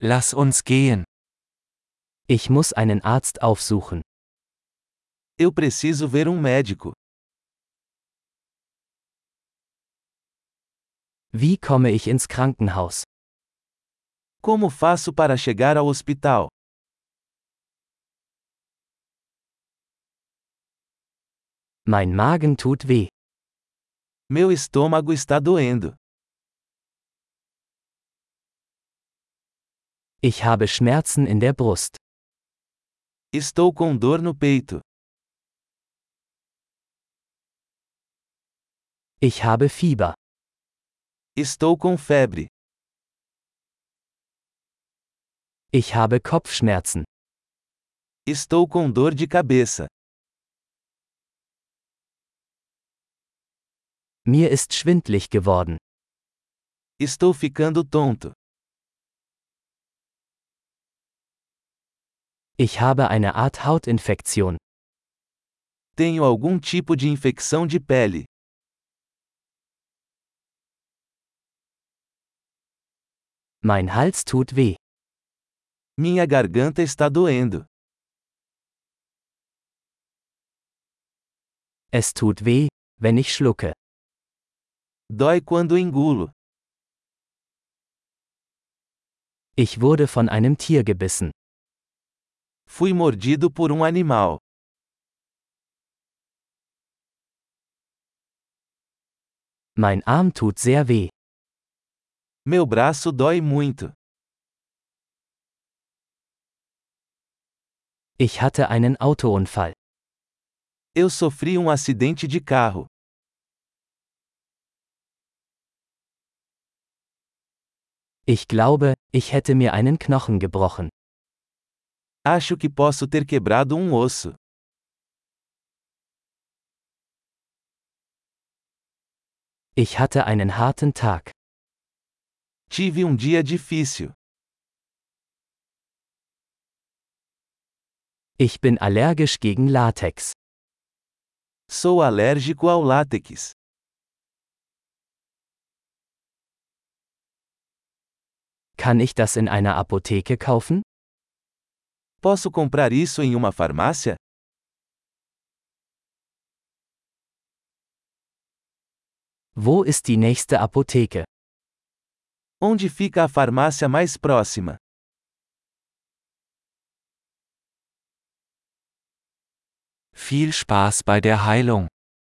Lass uns gehen. Ich muss einen Arzt aufsuchen. Eu preciso ver um médico. Wie komme ich ins Krankenhaus? Como faço para chegar ao hospital? Mein Magen tut weh. Meu estômago está doendo. Ich habe Schmerzen in der Brust. Estou com dor no peito. Ich habe Fieber. Estou com febre. Ich habe Kopfschmerzen. Estou com dor de cabeça. Mir ist schwindlig geworden. Estou ficando tonto. Ich habe eine Art Hautinfektion. Tenho algum tipo de infecção de pele. Mein Hals tut weh. Minha garganta está doendo. Es tut weh, wenn ich schlucke. Dói quando engulo. Ich wurde von einem Tier gebissen. Fui mordido por um animal. Mein Arm tut sehr weh. Meu braço dói muito. Ich hatte einen Autounfall. Eu sofri um acidente de carro. Ich glaube, ich hätte mir einen Knochen gebrochen. Acho que posso ter quebrado um osso. Ich hatte einen harten Tag. Tive um dia difícil. Ich bin allergisch gegen Latex. Sou alérgico ao látex. Kann ich das in einer Apotheke kaufen? Posso comprar isso em uma farmácia? Wo ist die nächste Apotheke? Onde fica a farmácia mais próxima? Viel Spaß bei der Heilung.